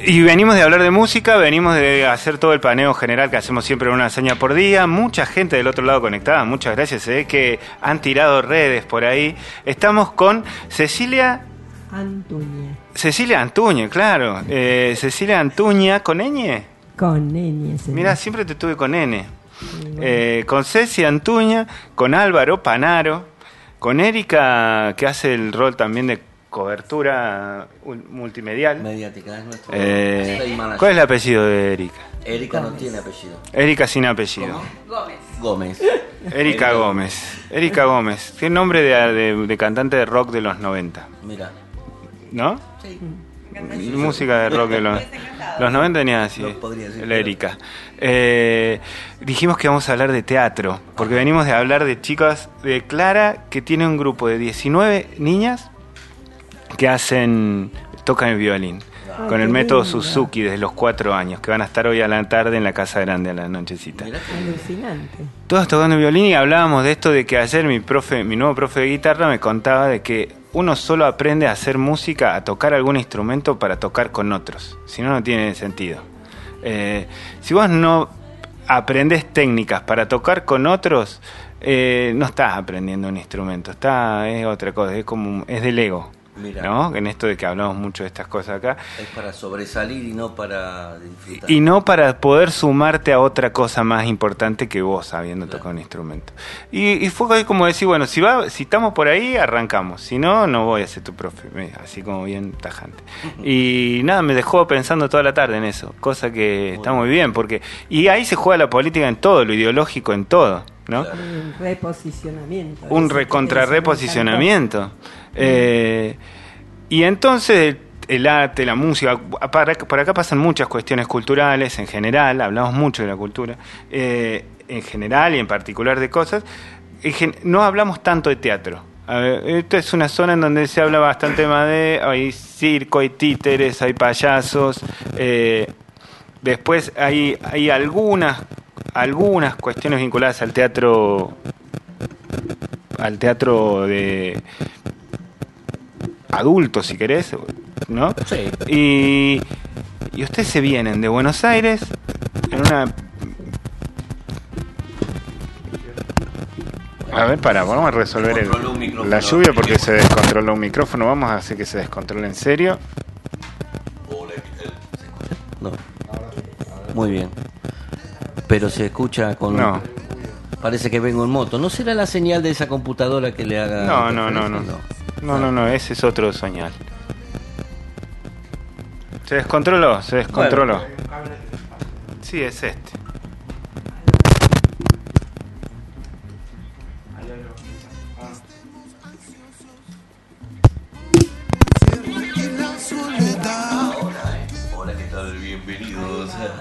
Y venimos de hablar de música, venimos de hacer todo el paneo general que hacemos siempre una hazaña por día. Mucha gente del otro lado conectada, muchas gracias. Se ve que han tirado redes por ahí. Estamos con Cecilia Antuña. Cecilia Antuña, claro. Eh, Cecilia Antuña, ¿con ñ? Con N. señor. Mira, siempre te tuve con N. Eh, con Ceci Antuña, con Álvaro Panaro, con Erika, que hace el rol también de cobertura ul- multimedial. Mediática, es nuestro Eh. ¿Cuál es el apellido de Erika? Erika no tiene apellido. Erika sin apellido. Gómez. Erika Gómez. Erika Gómez. Qué nombre de, de- de cantante de rock de los 90, Mira. ¿no? Música de rock de los, los 90 tenía así, No podría decir, la Erika. Eh, dijimos que vamos a hablar de teatro, porque venimos de hablar de chicas de Clara, que tiene un grupo de 19 niñas que hacen, tocan el violín. Ah, Con el método lindo. Suzuki desde los cuatro años, que van a estar hoy a la tarde en la Casa Grande a la nochecita. Alucinante. Todos tocando violín y hablábamos de esto de que ayer mi profe, mi nuevo profe de guitarra me contaba de que uno solo aprende a hacer música, a tocar algún instrumento para tocar con otros. Si no, no tiene sentido. Eh, si vos no aprendes técnicas para tocar con otros, eh, no estás aprendiendo un instrumento, está, es otra cosa, es como es del ego. ¿No? En esto de que hablamos mucho de estas cosas acá. es para sobresalir y no para disfrutar. Y no para poder sumarte a otra cosa más importante que vos sabiendo Claro. tocar un instrumento. Y, y fue como decir, bueno, si va, si estamos por ahí, arrancamos. Si no, no voy a ser tu profe. Así como bien tajante. Y nada, me dejó pensando toda la tarde en eso. Cosa que está muy bien, porque. Y ahí se juega la política en todo, lo ideológico en todo, ¿no? Un reposicionamiento. un Eso, recontra eso me reposicionamiento. Eh, y entonces el arte, la música, para- por acá pasan muchas cuestiones culturales en general, hablamos mucho de la cultura, eh, en general y en particular de cosas, en gen- no hablamos tanto de teatro. A ver, esta es una zona en donde se habla bastante más de, hay circo, hay títeres, hay payasos, eh, después hay, hay algunas, algunas cuestiones vinculadas al teatro al teatro de adultos, si querés, ¿no? Sí. Y, y ustedes se vienen de Buenos Aires en una... A ver, para, vamos a resolver el- la lluvia porque se descontroló un micrófono. Vamos a hacer que se descontrole en serio. No. Muy bien. Pero se escucha con. No. Parece que vengo en moto. ¿No será la señal de esa computadora que le haga.? No, no, no, no. No, no, no, ese es otro señal. Se descontroló, se descontroló. Sí, es este.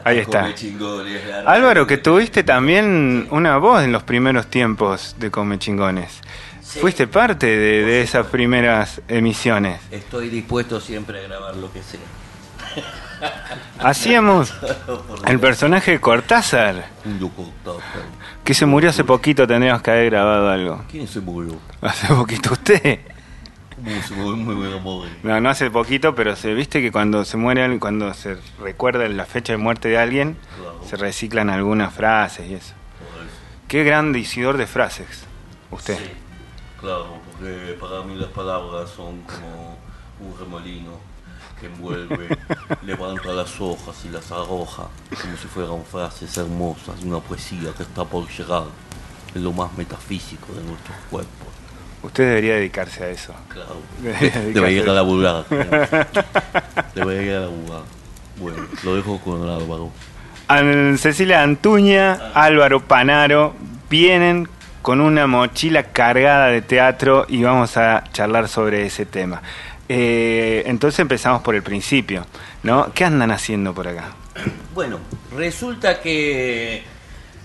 Ahí está. Chingones, Álvaro, que tuviste también una voz en los primeros tiempos de Come Chingones. Sí. Fuiste parte de, de esas primeras emisiones. Estoy dispuesto siempre a grabar lo que sea. Hacíamos el personaje de Cortázar, que se murió hace poquito, tendríamos que haber grabado algo. ¿Quién se murió? Hace poquito usted. Muy. No, no hace poquito, pero se viste que cuando se muere, alguien- cuando se recuerda la fecha de muerte de alguien, Claro. se reciclan algunas frases y eso. Qué gran decidor de frases, usted. Sí, claro, porque para mí las palabras son como un remolino que envuelve, levanta las hojas y las arroja como si fueran frases hermosas, una poesía que está por llegar en lo más metafísico de nuestros cuerpos. Usted debería dedicarse a eso. Claro, Debería ir a dedicarse. laburar. Debería ir a laburar. Bueno, lo dejo con Álvaro. An- Cecilia Antuña, Álvaro Panaro vienen con una mochila cargada de teatro y vamos a charlar sobre ese tema. Eh, entonces empezamos por el principio, ¿no? ¿Qué andan haciendo por acá? Bueno, resulta que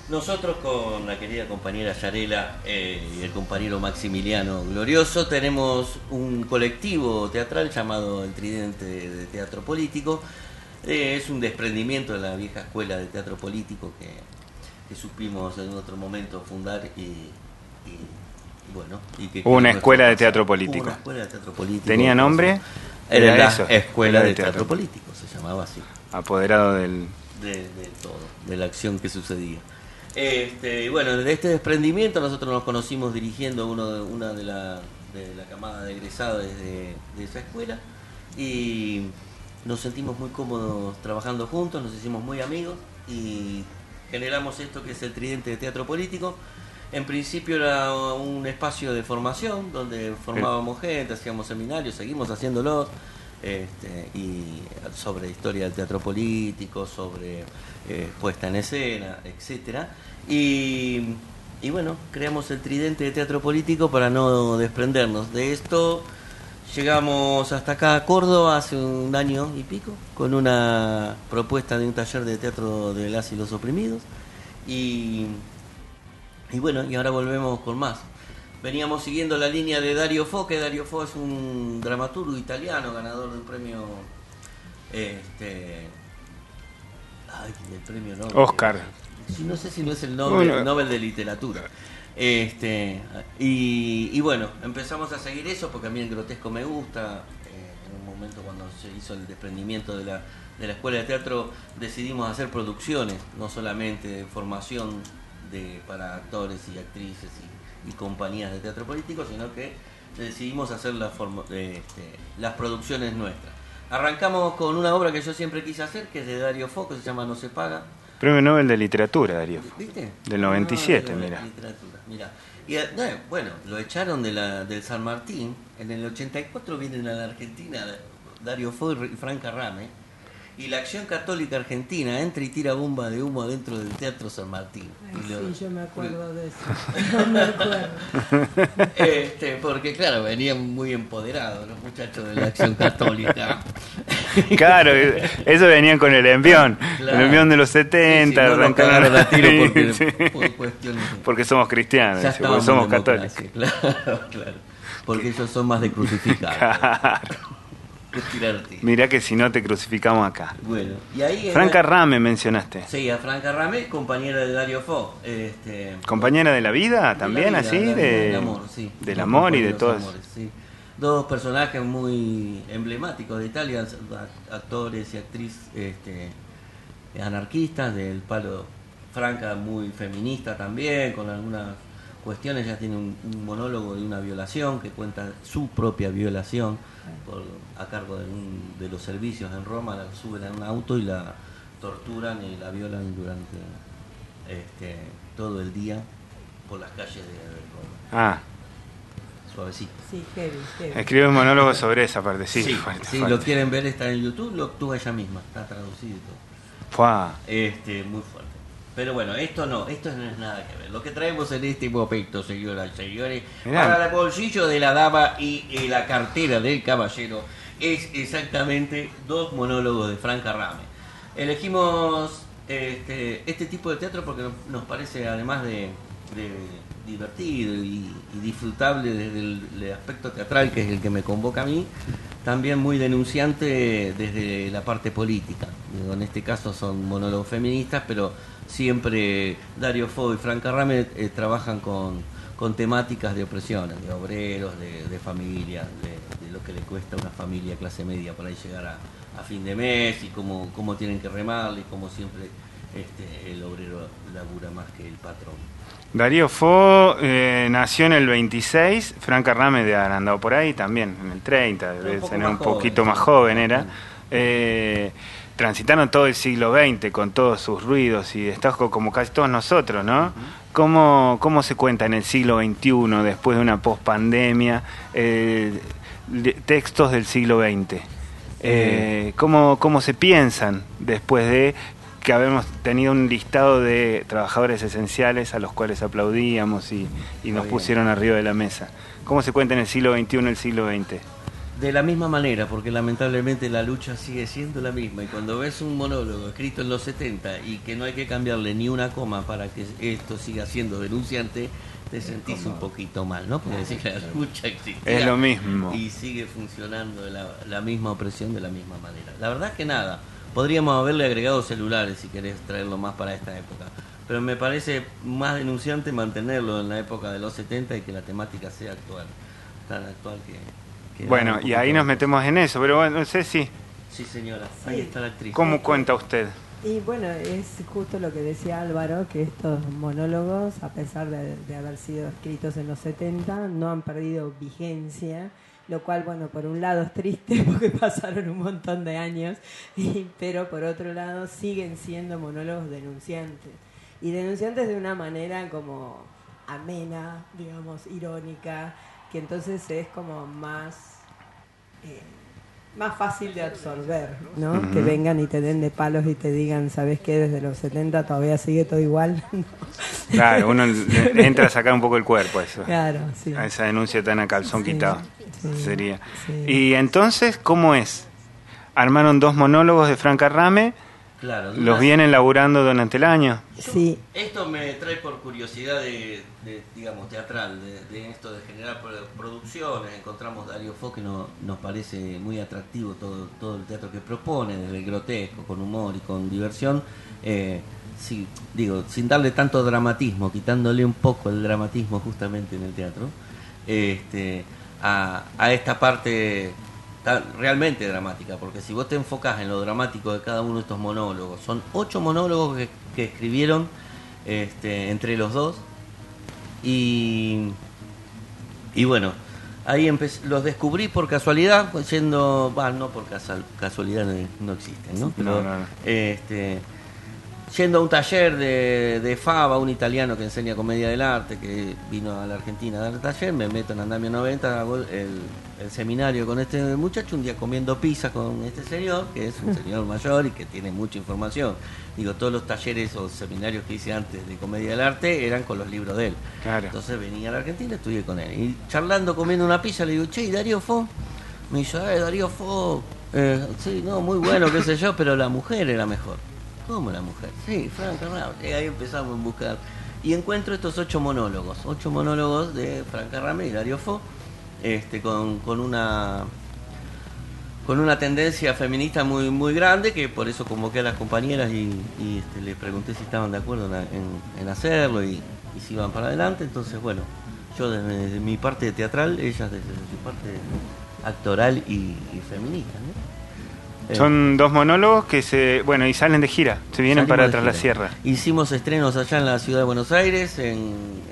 nosotros con la querida compañera Yarela eh, y el compañero Maximiliano Glorioso tenemos un colectivo teatral llamado El Tridente de Teatro Político. Eh, es un desprendimiento de la vieja escuela de teatro político que, que supimos en otro momento fundar y, bueno. y que una escuela de teatro político. Hubo una escuela de teatro político. ¿Tenía nombre? Era, la eso, Escuela de de Teatro. teatro. Político, se llamaba así, Apoderado del... de, de todo, de la acción que sucedía. Este, y bueno, de este desprendimiento nosotros nos conocimos dirigiendo uno de, una de la, de la camada de egresados de, de esa escuela. Y nos sentimos muy cómodos trabajando juntos, nos hicimos muy amigos y generamos esto que es el Tridente de Teatro Político. En principio era un espacio de formación donde formábamos gente, hacíamos seminarios, seguimos haciéndolo, este, y sobre historia del teatro político, sobre eh, puesta en escena, etcétera. Y, y bueno, creamos el Tridente de Teatro Político para no desprendernos de esto. Llegamos hasta acá a Córdoba hace un año y pico con una propuesta de un taller de teatro de las y los oprimidos y, y bueno, y ahora volvemos con más. Veníamos siguiendo la línea de Dario Fo, que Dario Fo es un dramaturgo italiano, ganador del premio este ay, del premio Nobel. Oscar. Sí, no sé si no es el Nobel, Bueno. Nobel de literatura. Este, y, y bueno, empezamos a seguir eso porque a mí el grotesco me gusta. Eh, en un momento cuando se hizo el desprendimiento de la, de la escuela de teatro decidimos hacer producciones, no solamente formación de, para actores y actrices y, y compañías de teatro político, sino que decidimos hacer la eh, este, las producciones nuestras. Arrancamos con una obra que yo siempre quise hacer, que es de Dario Fo, que se llama No se paga. Premio Nobel de Literatura, Darío. ¿Viste? Del 97, Ah, de mira. literatura, mira. Y eh, no, bueno, lo echaron de la, del San Martín. En el 84 vienen a la Argentina Dario Fo y Franca Rame. Y la Acción Católica Argentina entra y tira bomba de humo dentro del Teatro San Martín. Ay, Y lo- sí, yo me acuerdo de eso. No me acuerdo. Este, porque claro, venían muy empoderados los muchachos de la Acción Católica. Claro, eso venían con el envión. Claro. El envión de los Sí, 70, sí, no nos arrancaron cagaron a tiro porque, Sí. por cuestiones de- Porque somos cristianos, dice, porque somos católicos. Claro, claro. Porque ellos son más de crucificar. Claro. De tirarte. Mirá que si no te crucificamos acá. Bueno, y ahí. Franca Rame mencionaste. Sí, a Franca Rame, compañera de Dario Fo. Este, ¿Compañera de la vida también, de la así? de, del amor, sí. Del Dos amor y de todos. amores, sí. Dos personajes muy emblemáticos de Italia, act- actores y actriz este, anarquistas del palo Franca muy feminista también, con algunas cuestiones, ya tiene un, un monólogo de una violación que cuenta su propia violación por- a cargo de, un- de los servicios en Roma, la suben a un auto y la torturan y la violan durante este, todo el día por las calles de Roma. Ah, Suavecito. Sí, heavy, heavy. escribe un monólogo sobre esa parte, sí. Sí, fuerte, si fuerte. lo quieren ver está en YouTube, lo actúa ella misma, está traducido y todo. Este, muy fuerte. Pero bueno, esto no, esto no es nada que ver. Lo que traemos en este momento, señoras y señores, Mirá. para el bolsillo de la dama y, la cartera del caballero, es exactamente dos monólogos de Franca Rame. Elegimos este, este tipo de teatro porque nos- nos parece, además de, de divertido y, y disfrutable desde el, el aspecto teatral, que es el que me convoca a mí, también muy denunciante desde la parte política. Digo, en este caso son monólogos feministas, pero siempre Dario Fo y Franca Rame eh, trabajan con, con temáticas de opresiones, de obreros, de, de familias, de, de lo que le cuesta a una familia clase media por ahí llegar a, a fin de mes y cómo, cómo tienen que remarle y cómo siempre este, el obrero labura más que el patrón. Darío Fo eh, nació en el 26, Franca Rame de haber andado por ahí también, en el 30, un debe poco ser más un joven, poquito más joven era. Eh, transitaron todo el siglo XX con todos sus ruidos y destacos como casi todos nosotros, ¿no? ¿Cómo, ¿Cómo se cuenta en el siglo XXI, después de una pospandemia, eh, de- textos del siglo XX? Eh, ¿cómo, ¿Cómo se piensan después de que habemos tenido un listado de trabajadores esenciales a los cuales aplaudíamos y, y nos pusieron arriba de la mesa? ¿Cómo se cuenta en el siglo XXI el siglo XX? De la misma manera, porque lamentablemente la lucha sigue siendo la misma. Y cuando ves un monólogo escrito en los 70 y que no hay que cambiarle ni una coma para que esto siga siendo denunciante, te sentís un poquito mal, ¿no? Porque decís que la lucha existía. Es lo mismo. Y sigue funcionando la, la misma opresión de la misma manera. La verdad que nada, podríamos haberle agregado celulares si querés traerlo más para esta época. Pero me parece más denunciante mantenerlo en la época de los 70 y que la temática sea actual, tan actual que, Bueno, y ahí nos metemos en eso, pero bueno, no sé si. Sí, señora, Sí. ahí está la actriz. ¿Cómo cuenta usted? Y bueno, es justo lo que decía Álvaro, que estos monólogos, a pesar de, de haber sido escritos en los 70, no han perdido vigencia, lo cual, bueno, por un lado es triste porque pasaron un montón de años, y- pero por otro lado siguen siendo monólogos denunciantes. Y denunciantes de una manera como amena, digamos, irónica, que entonces es como más... eh, más fácil de absorber, ¿no? Que vengan y te den de palos y te digan, ¿sabes qué? Desde los 70 todavía sigue todo igual. Claro, uno entra a sacar un poco el cuerpo eso. claro, sí. A esa denuncia tan a calzón Sí, quitado. sí, Sería. sí. Y entonces, ¿cómo es? Armaron dos monólogos de Franca Rame, Claro, los vienen laburando durante el año. Sí, Esto me trae por curiosidad de, de, digamos, teatral, de, de esto de generar pro- producciones. Encontramos Dario Fo que no- nos parece muy atractivo todo, todo el teatro que propone, desde el grotesco, con humor y con diversión. Eh, sí, digo, sin darle tanto dramatismo, quitándole un poco el dramatismo justamente en el teatro, este, a, a esta parte ta- realmente dramática, porque si vos te enfocás en lo dramático de cada uno de estos monólogos, son ocho monólogos que, que escribieron este, entre los dos y, y bueno, ahí los descubrí por casualidad, yendo, va, no por casualidad no, no existen, ¿no? Pero, No, no, no. Este, yendo a un taller de, de Fava, un italiano que enseña comedia del arte, que vino a la Argentina a dar el taller, me meto en Andamio 90, hago el, el seminario con este muchacho, un día comiendo pizza con este señor, que es un señor mayor y que tiene mucha información. Digo, todos los talleres o seminarios que hice antes de comedia del arte eran con los libros de él. Claro. Entonces venía a la Argentina, estudié con él. Y charlando, comiendo una pizza, le digo, che, ¿y Darío Fo? Me dice, eh, Darío Fo, eh, sí, no, muy bueno, qué sé yo, pero la mujer era mejor. ¿Cómo la mujer? Sí, Franca Rame. Y ahí empezamos a buscar. Y encuentro estos ocho monólogos, ocho monólogos de Franca Rame y Darío Fo, este, con, con una con una tendencia feminista muy muy grande que por eso convoqué a las compañeras y, este, les pregunté si estaban de acuerdo en, hacerlo y, si iban para adelante entonces bueno yo desde, desde mi parte teatral ellas desde su parte actoral y, y feminista ¿no? Eh, Son dos monólogos que se, bueno, y salen de gira, se vienen salimos para de tras la sierra. hicimos estrenos allá en la ciudad de Buenos Aires en,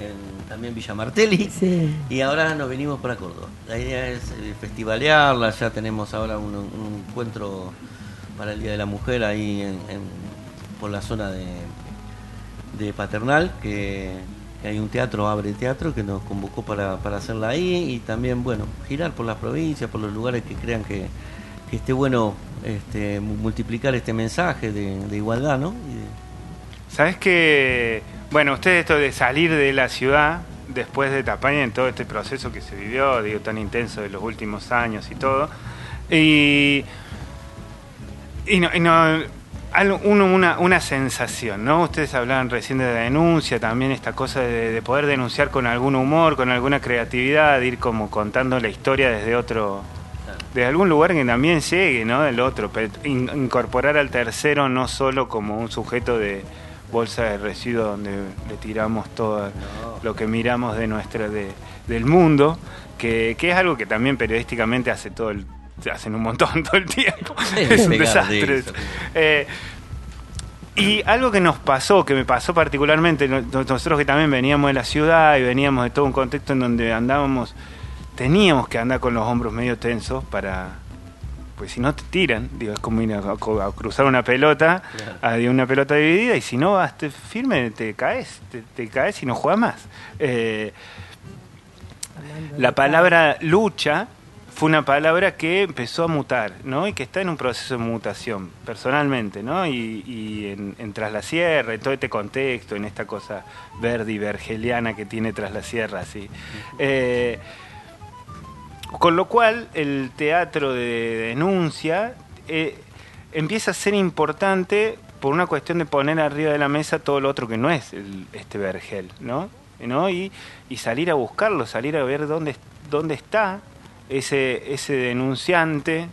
en también Villa Martelli sí. Y ahora nos venimos para Córdoba. La idea es eh, festivalearla, ya tenemos ahora un, un encuentro para el Día de la Mujer ahí en, en- por la zona de, de Paternal, que, que hay un teatro, Abre Teatro, que nos convocó para, para hacerla ahí y también, bueno, girar por las provincias, por los lugares que crean que, que esté bueno este, mu- multiplicar este mensaje de, igualdad, ¿no? ¿Sabes que Bueno, usted esto de salir de la ciudad después de Tapaña en todo este proceso que se vivió, digo, tan intenso de los últimos años y todo. Y, y no, y no- uno, una, una sensación, ¿no? Ustedes hablaban recién de la denuncia, también esta cosa de poder denunciar con algún humor, con alguna creatividad, de ir como contando la historia desde otro, de algún lugar que también llegue, ¿no? Del otro, pero in- incorporar al tercero no solo como un sujeto de bolsa de residuos donde le tiramos todo No. lo que miramos de nuestra de, del mundo, que, que es algo que también periodísticamente hace todo el hacen un montón todo el tiempo. Es un desastre. Eh, y algo que nos pasó, que me pasó particularmente, no- nosotros que también veníamos de la ciudad y veníamos de todo un contexto en donde andábamos, teníamos que andar con los hombros medio tensos para, pues si no te tiran, digo, es como ir a, a- a cruzar una pelota, Claro. a de una pelota dividida, y si no vas te- firme, te caes, te, te caes y no juegas más. Eh, la palabra lucha fue una palabra que empezó a mutar, ¿no? Y que está en un proceso de mutación, personalmente, ¿no? Y, y en, en Tras la Sierra, en todo este contexto, en esta cosa verde y vergeliana que tiene Tras la Sierra, así. Eh, con lo cual, el teatro de denuncia eh, empieza a ser importante por una cuestión de poner arriba de la mesa todo lo otro que no es el- este vergel, ¿no? ¿No? Y, y salir a buscarlo, salir a ver dónde, dónde está ese, ese denunciante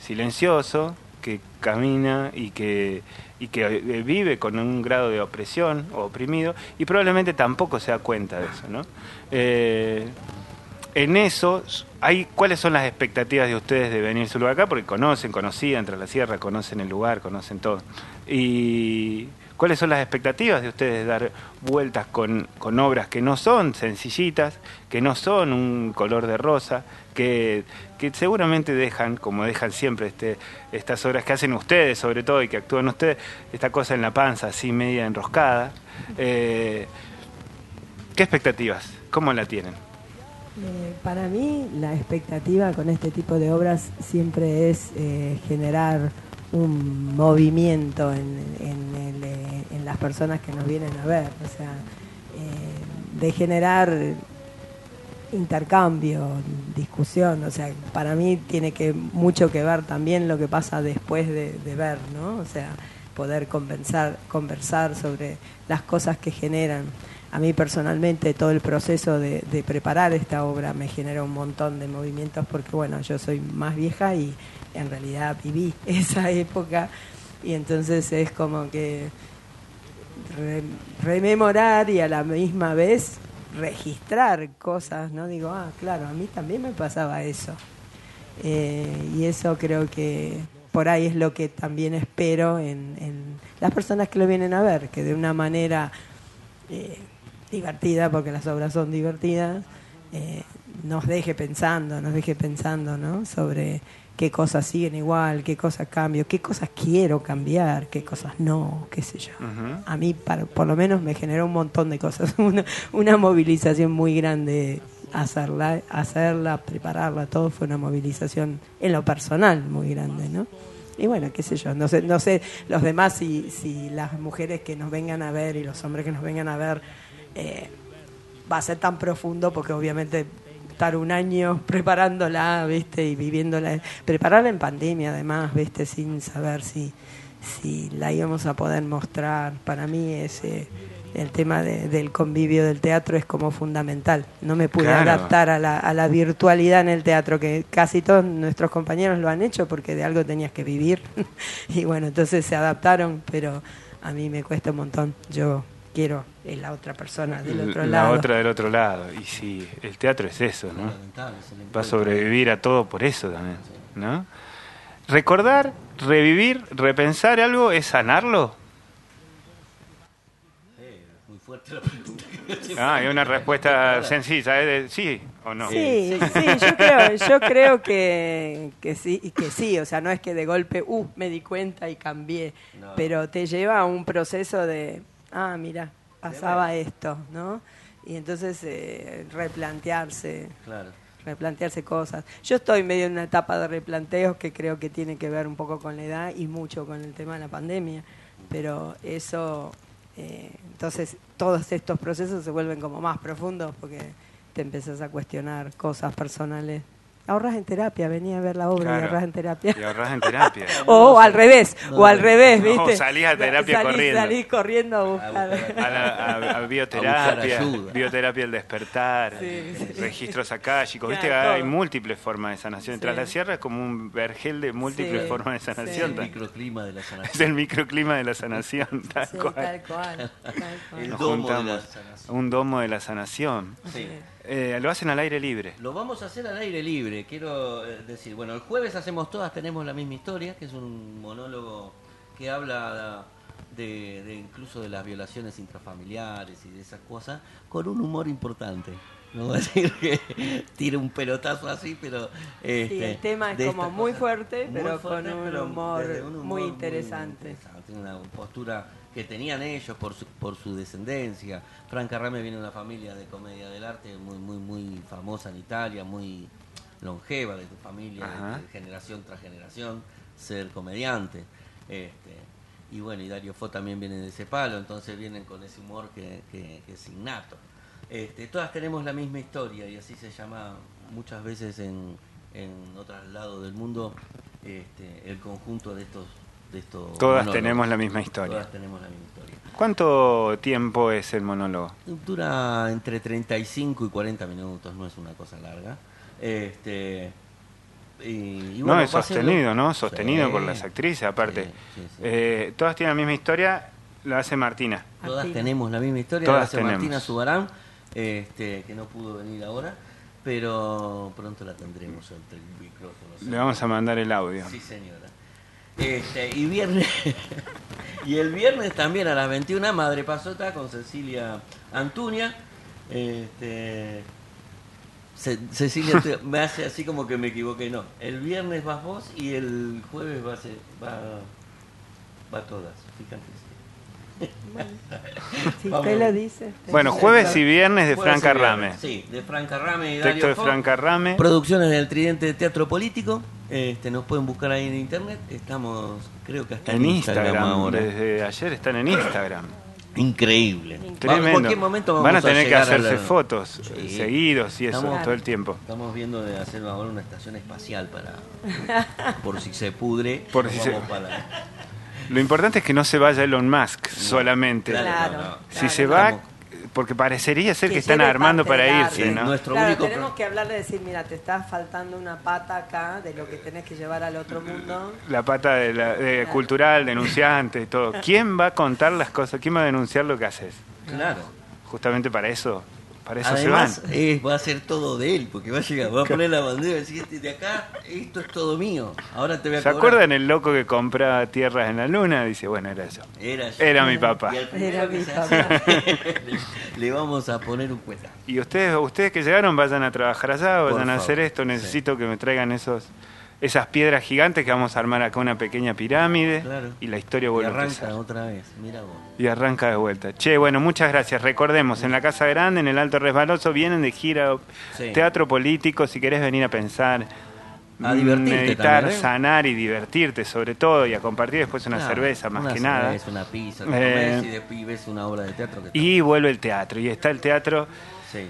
silencioso que camina y que, y que eh, vive con un grado de opresión o oprimido y probablemente tampoco se da cuenta de eso, ¿no? Eh, en eso, hay, ¿cuáles son las expectativas de ustedes de venir su lugar acá? Porque conocen, conocían tras la sierra, conocen el lugar, conocen todo. Y ¿Cuáles son las expectativas de ustedes de dar vueltas con, con, obras que no son sencillitas, que no son un color de rosa, que, que seguramente dejan, como dejan siempre este, estas obras que hacen ustedes, sobre todo, y que actúan ustedes, esta cosa en la panza, así media enroscada? Eh, ¿Qué expectativas? ¿Cómo la tienen? Eh, para mí, la expectativa con este tipo de obras siempre es eh, generar un movimiento en, eh, en, las personas que nos vienen a ver, o sea, de generar intercambio, discusión, o sea, para mí tiene que mucho que ver también lo que pasa después de, ver, ¿no? O sea, poder conversar, conversar sobre las cosas que generan. A mí personalmente todo el proceso de, preparar esta obra me genera un montón de movimientos porque, bueno, yo soy más vieja y en realidad viví esa época y entonces es como que rememorar y a la misma vez registrar cosas, ¿no? Digo, ah, claro, a mí también me pasaba eso. Eh, y eso creo que por ahí es lo que también espero en, las personas que lo vienen a ver, que de una manera eh, divertida, porque las obras son divertidas, eh, nos deje pensando, nos deje pensando, ¿no? Sobre qué cosas siguen igual, qué cosas cambio, qué cosas quiero cambiar, qué cosas no, qué sé yo. A mí, por lo menos, me generó un montón de cosas, una, una movilización muy grande hacerla, hacerla, prepararla, todo fue una movilización en lo personal muy grande, ¿no? Y bueno, qué sé yo, no sé, no sé los demás si, si las mujeres que nos vengan a ver y los hombres que nos vengan a ver eh, va a ser tan profundo porque obviamente estar un año preparándola, ¿viste? Y viviéndola, prepararla en pandemia además, ¿viste? Sin saber si, si la íbamos a poder mostrar. Para mí ese el tema del convivio del teatro es como fundamental. No me pude adaptar a la, a la virtualidad en el teatro, que casi todos nuestros compañeros lo han hecho porque de algo tenías que vivir. y bueno, entonces se adaptaron, pero a mí me cuesta un montón. Yo quiero es la otra persona del otro lado. La otra del otro lado. Y sí, el teatro es eso, ¿no? Va a sobrevivir a todo por eso también, ¿no? Recordar, revivir, repensar algo es sanarlo. muy fuerte la pregunta. Ah, hay una respuesta sencilla, ¿eh? sí o no. Sí, sí, yo creo, yo creo que, que sí, que sí, o sea, no es que de golpe, uh, me di cuenta y cambié, pero te lleva a un proceso de ah, mira, pasaba esto, ¿no? Y entonces eh, replantearse, replantearse cosas. Yo estoy medio en una etapa de replanteos que creo que tiene que ver un poco con la edad y mucho con el tema de la pandemia, pero eso, eh, entonces todos estos procesos se vuelven como más profundos porque te empezás a cuestionar cosas personales ahorras en terapia, venía a ver la obra y ahorras en terapia. Y ahorras en terapia. o al revés, o al revés, ¿viste? O salís a terapia corriendo. Salís corriendo a buscar. A, bioterapia, bioterapia el despertar, registros acálicos. ¿Viste? Hay múltiples formas de sanación. Tras la sierra es como un vergel de múltiples formas de sanación. Es el microclima de la sanación. Es el microclima de la sanación, tal cual. Tal cual. El domo de la sanación. Un domo de la sanación. Sí. Eh, lo hacen al aire libre. Lo vamos a hacer al aire libre, quiero eh, decir. Bueno, el jueves hacemos todas, tenemos la misma historia, que es un monólogo que habla de, incluso de las violaciones intrafamiliares y de esas cosas, con un humor importante. No voy a decir que tire un pelotazo así, pero... Este, sí, el tema es como muy fuerte, pero con un, humor muy interesante. Tiene una postura que tenían ellos por su, por su descendencia. Franca Rame viene de una familia de comedia del arte muy, muy, muy famosa en Italia, muy longeva de tu familia, de generación tras generación, ser comediante. Este, y bueno, y Dario Fo también viene de ese palo, entonces vienen con ese humor que, que, es innato. Este, todas tenemos la misma historia y así se llama muchas veces en, en otros lados del mundo este, el conjunto de estos Todas tenemos la misma historia. Todas tenemos la misma historia. ¿Cuánto tiempo es el monólogo? Dura entre 35 y 40 minutos, no es una cosa larga. Este, y, no, es sostenido, ¿no? Sostenido por las actrices, aparte. Eh, todas tienen la misma historia, la hace Martina. Todas tenemos la misma historia, la hace Martina Subarán, este, que no pudo venir ahora pero pronto la tendremos entre el micrófono. Le vamos a mandar el audio. Sí, señora. Este, y viernes y el viernes también a las 21 Madre Pasota con Cecilia Antuña. Este, Ce- Cecilia me hace así como que me equivoqué, no. El viernes vas vos y el jueves va va, va todas, fíjate. Si Vamos. usted lo dice. usted Bueno, jueves y viernes de Jueves Franca y viernes, Rame. Sí, de Franca Rame y Texto Dario de Fo. Franca Rame. Producciones del Tridente Teatro Político. Este, nos pueden buscar ahí en internet. Estamos, creo que hasta En Instagram, ahora. desde ayer están en Instagram. Increíble. Va- En Tremendo. cualquier momento vamos Van a tener que hacerse la- fotos Sí. seguidos y eso Estamos- todo el tiempo. Estamos viendo de hacer ahora una estación espacial para por si se pudre. Por si se- vamos para- Lo importante es que no se vaya Elon Musk solamente. Claro, Claro. no, no. Si claro. se va, Estamos- porque parecería ser que, Que están armando para irse. ¿no? Nuestro Claro, único tenemos pro- que hablarle y decir, mira, te está faltando una pata acá de lo que tenés que llevar al otro mundo. La pata de la, de cultural, denunciante, todo. ¿Quién va a contar las cosas? ¿Quién va a denunciar lo que haces? Claro. Justamente para eso, para eso Además, se van. eh, va a ser todo de él, porque va a llegar, va a poner la bandera y decir, "Este de acá, esto es todo mío. Ahora te voy a ¿Se cobrar". acuerdan el loco que compraba tierras en la luna? Dice, bueno, era yo. Era, yo. Era mi papá. Era mi papá. le vamos a poner un cueta. Y ustedes, ustedes que llegaron, vayan a trabajar allá, Por vayan a favor, hacer esto. Necesito que me traigan esos esas piedras gigantes que vamos a armar acá una pequeña pirámide Claro. y la historia Y vuelve a arranca empezar. otra vez, mira vos. Y arranca de vuelta. Che, bueno, muchas gracias. Recordemos, en la Casa Grande, en el Alto Resbaloso, vienen de gira Sí. teatro político. Si querés venir a pensar, A divertirte meditar, también, ¿eh? sanar y divertirte, sobre todo, y a compartir después una Claro, cerveza, más una que nada. cerveza, una pizza, Eh, y después ves una obra de teatro que Y vuelve el teatro. Y está el teatro. Sí.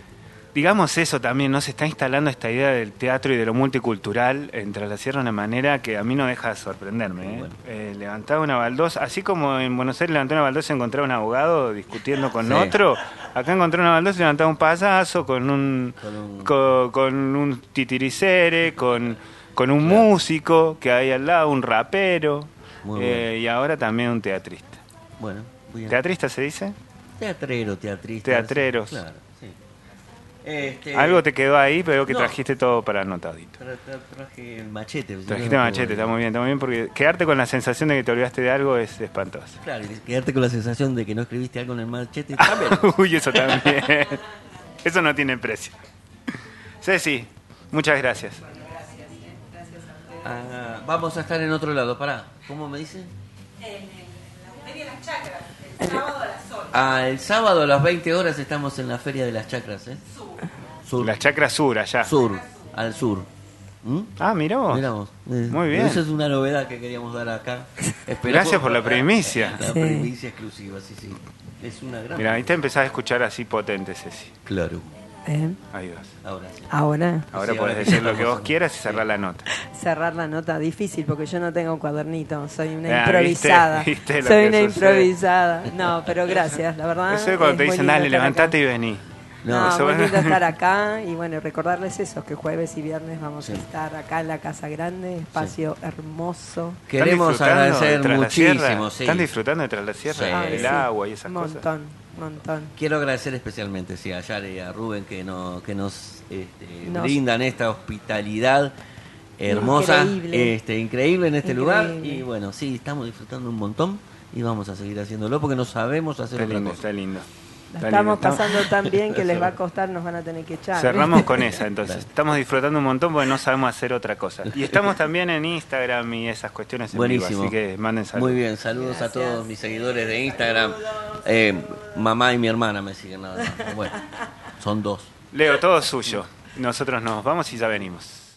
Digamos eso también, ¿no? Se está instalando esta idea del teatro y de lo multicultural entre la sierra de una manera que a mí no deja de sorprenderme. ¿eh? Bueno. Eh, levantar una baldosa, así como en Buenos Aires levantar una baldosa y encontrar un abogado discutiendo con Sí. otro, acá encontrar una baldosa y levantar un payaso con un, Con un- co- con un titiricere, con, con un músico que hay al lado, un rapero, Muy eh, y ahora también un teatrista. Bueno, bien. ¿Teatrista se dice? Teatrero, teatrista. Teatreros. Claro. Este, Algo te quedó ahí, pero que no. trajiste todo para anotadito. tra- tra- Traje el machete. si Trajiste no, machete, está muy bien, está muy bien, porque quedarte con la sensación de que te olvidaste de algo es espantoso. Claro, y quedarte con la sensación de que no escribiste algo en el machete también. Uy, eso también. Eso no tiene precio. Ceci, muchas gracias. Ah, vamos a estar en otro lado, pará. ¿Cómo me dicen? Ah, el sábado a las 20 horas estamos en la Feria de las Chacras, ¿eh? Sur. La chacra sur allá. Sur, al sur. ¿Mm? Ah, mirá vos. Miramos. Eh, Muy bien. Eso es una novedad que queríamos dar acá. Esperamos- Gracias por la primicia. La primicia exclusiva, sí, sí. Es una gran. Mira, ahí te empezás a escuchar así potente, Ceci. Claro. ¿Eh? Ahí vas. Ahora sí. Ahora, Ahora Sí, podés ahora decir lo que vos quieras y sí. cerrar la nota. cerrar la nota difícil porque yo no tengo un cuadernito, soy una Ah, improvisada. ¿viste? ¿Viste soy una sucede? improvisada. No, pero gracias, la verdad. Eso es cuando te dicen, dale, levantate acá. y vení. No, No, eso muy lindo estar acá y bueno, recordarles eso, que jueves y viernes vamos Sí. a estar acá en la Casa Grande, espacio hermoso. ¿Están Queremos agradecer muchísimo. sí. ¿Están disfrutando de tras la sierra? El sí. agua y esas cosas. Montón, montón. Quiero agradecer especialmente sí, a Yare y a Rubén que, no, que nos, este, Nos- brindan esta hospitalidad hermosa, Increíble. este, increíble en este lugar. Y bueno, sí, estamos disfrutando un montón y vamos a seguir haciéndolo porque no sabemos hacer Está otra lindo, cosa. está lindo. La estamos lindo. pasando tan bien que les va a costar, nos van a tener que echar. Cerramos con esa, entonces. Estamos disfrutando un montón porque no sabemos hacer otra cosa. Y estamos también en Instagram y esas cuestiones en vivo, Buenísimo. así que manden saludos. Muy bien, saludos a todos mis seguidores de Instagram. Eh, mamá y mi hermana me siguen nada más. Bueno, son dos. Leo, todo suyo. Nosotros nos vamos y ya venimos.